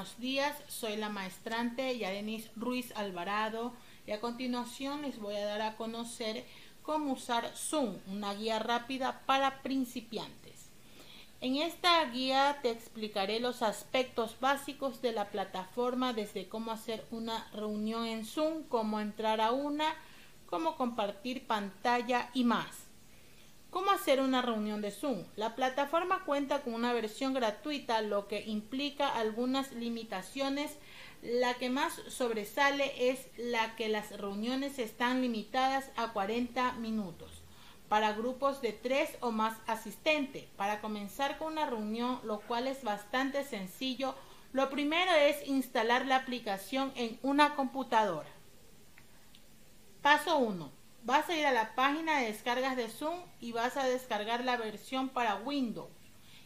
buenos días. Soy la maestrante Yarenis Ruiz Alvarado y a continuación les voy a dar a conocer cómo usar Zoom, una guía rápida para principiantes. En esta guía te explicaré los aspectos básicos de la plataforma, desde cómo hacer una reunión en Zoom, cómo entrar a una, cómo compartir pantalla y más. ¿Cómo hacer una reunión de Zoom? La plataforma cuenta con una versión gratuita, lo que implica algunas limitaciones. La que más sobresale es la que las reuniones están limitadas a 40 minutos para grupos de tres o más asistentes. Para comenzar con una reunión, lo cual es bastante sencillo, lo primero es instalar la aplicación en una computadora. Paso 1 vas a ir a la página de descargas de Zoom y vas a descargar la versión para Windows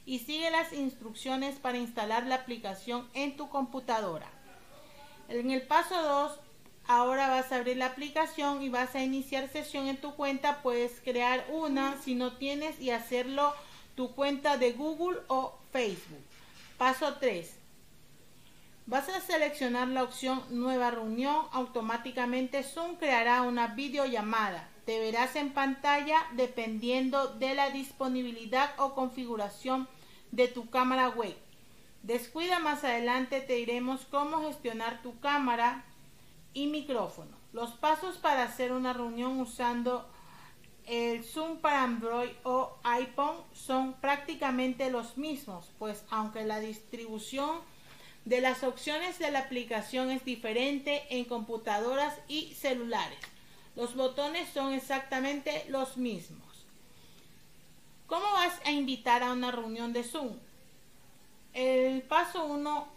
y sigue las instrucciones para instalar la aplicación en tu computadora. En el paso 2, ahora vas a abrir la aplicación y vas a iniciar sesión en tu cuenta. Puedes crear una si no tienes y hacerlo tu cuenta de Google o Facebook. Paso 3. Vas a seleccionar la opción Nueva reunión. Automáticamente Zoom creará una videollamada. Te verás en pantalla dependiendo de la disponibilidad o configuración de tu cámara web. Descuida más adelante te diremos cómo gestionar tu cámara y micrófono. Los pasos para hacer una reunión usando el Zoom para Android o iPhone son prácticamente los mismos, pues aunque la distribución de las opciones de la aplicación es diferente en computadoras y celulares. Los botones son exactamente los mismos. ¿Cómo vas a invitar a una reunión de Zoom? El paso 1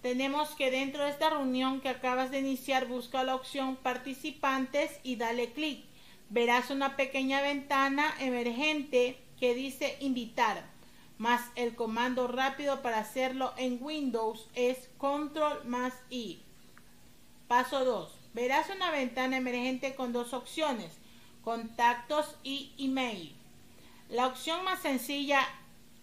tenemos que dentro de esta reunión que acabas de iniciar busca la opción participantes y dale clic. Verás una pequeña ventana emergente que dice invitar más el comando rápido para hacerlo en Windows es Control más I. Paso 2. Verás una ventana emergente con dos opciones, contactos y email. La opción más sencilla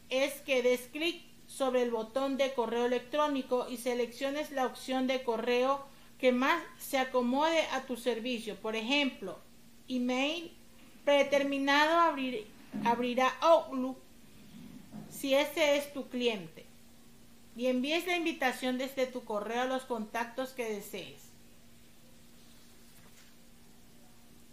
es que des clic sobre el botón de correo electrónico y selecciones la opción de correo que más se acomode a tu servicio. Por ejemplo, email predeterminado abrirá Outlook si ese es tu cliente y envíes la invitación desde tu correo a los contactos que desees.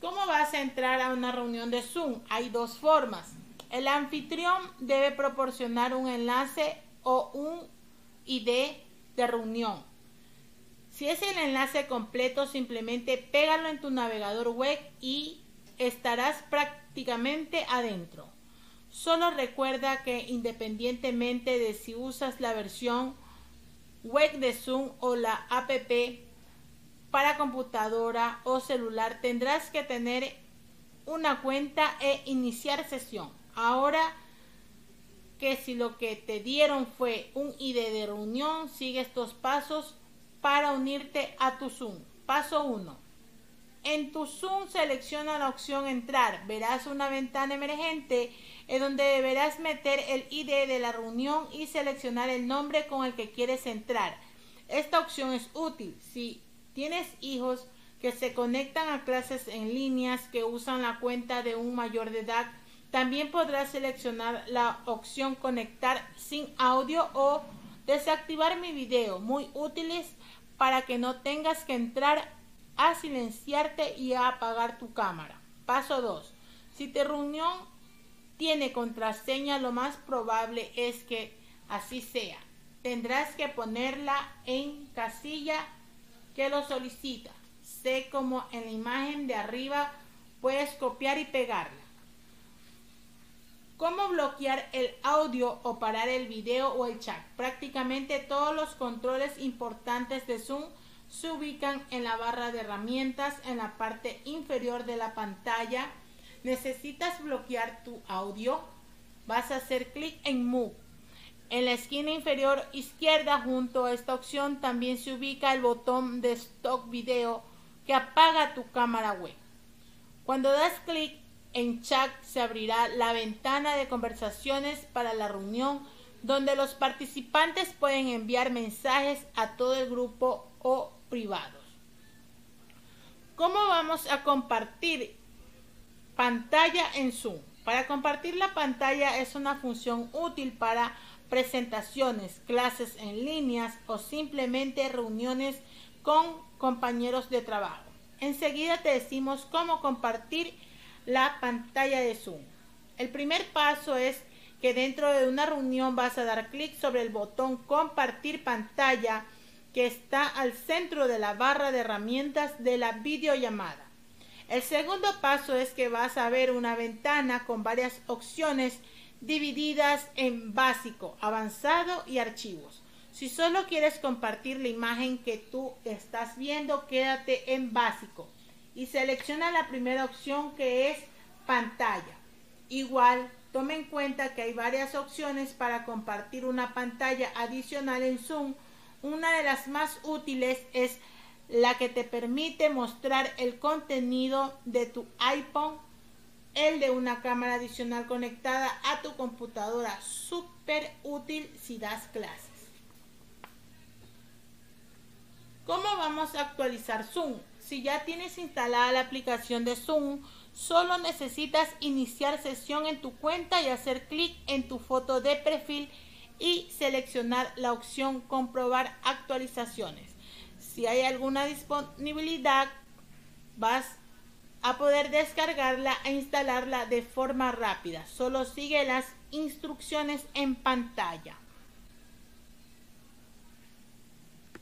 ¿Cómo vas a entrar a una reunión de Zoom? Hay dos formas. El anfitrión debe proporcionar un enlace o un ID de reunión. Si es el enlace completo, simplemente pégalo en tu navegador web y estarás prácticamente adentro. Solo recuerda que independientemente de si usas la versión web de Zoom o la app para computadora o celular, tendrás que tener una cuenta e iniciar sesión. Ahora que si lo que te dieron fue un ID de reunión, sigue estos pasos para unirte a tu Zoom. Paso 1. En tu Zoom selecciona la opción Entrar. Verás una ventana emergente en donde deberás meter el ID de la reunión y seleccionar el nombre con el que quieres entrar. Esta opción es útil si tienes hijos que se conectan a clases en líneas que usan la cuenta de un mayor de edad. También podrás seleccionar la opción Conectar sin audio o desactivar mi video, muy útiles para que no tengas que entrar a silenciarte y a apagar tu cámara. Paso 2. Si tu reunión tiene contraseña, lo más probable es que así sea. Tendrás que ponerla en casilla que lo solicita. Sé como en la imagen de arriba puedes copiar y pegarla. ¿Cómo bloquear el audio o parar el video o el chat? Prácticamente todos los controles importantes de Zoom se ubican en la barra de herramientas en la parte inferior de la pantalla. Necesitas bloquear tu audio. Vas a hacer clic en Move. En la esquina inferior izquierda junto a esta opción también se ubica el botón de Stock Video que apaga tu cámara web. Cuando das clic en Chat se abrirá la ventana de conversaciones para la reunión donde los participantes pueden enviar mensajes a todo el grupo o privados. ¿Cómo vamos a compartir pantalla en Zoom? Para compartir la pantalla es una función útil para presentaciones, clases en líneas o simplemente reuniones con compañeros de trabajo. Enseguida te decimos cómo compartir la pantalla de Zoom. El primer paso es que dentro de una reunión vas a dar clic sobre el botón compartir pantalla que está al centro de la barra de herramientas de la videollamada. El segundo paso es que vas a ver una ventana con varias opciones divididas en básico, avanzado y archivos. Si solo quieres compartir la imagen que tú estás viendo, quédate en básico y selecciona la primera opción que es pantalla. Igual, tome en cuenta que hay varias opciones para compartir una pantalla adicional en Zoom. Una de las más útiles es la que te permite mostrar el contenido de tu iPhone, el de una cámara adicional conectada a tu computadora, súper útil si das clases. ¿Cómo vamos a actualizar Zoom? Si ya tienes instalada la aplicación de Zoom, solo necesitas iniciar sesión en tu cuenta y hacer clic en tu foto de perfil y seleccionar la opción comprobar actualizaciones. Si hay alguna disponibilidad, vas a poder descargarla e instalarla de forma rápida. Solo sigue las instrucciones en pantalla.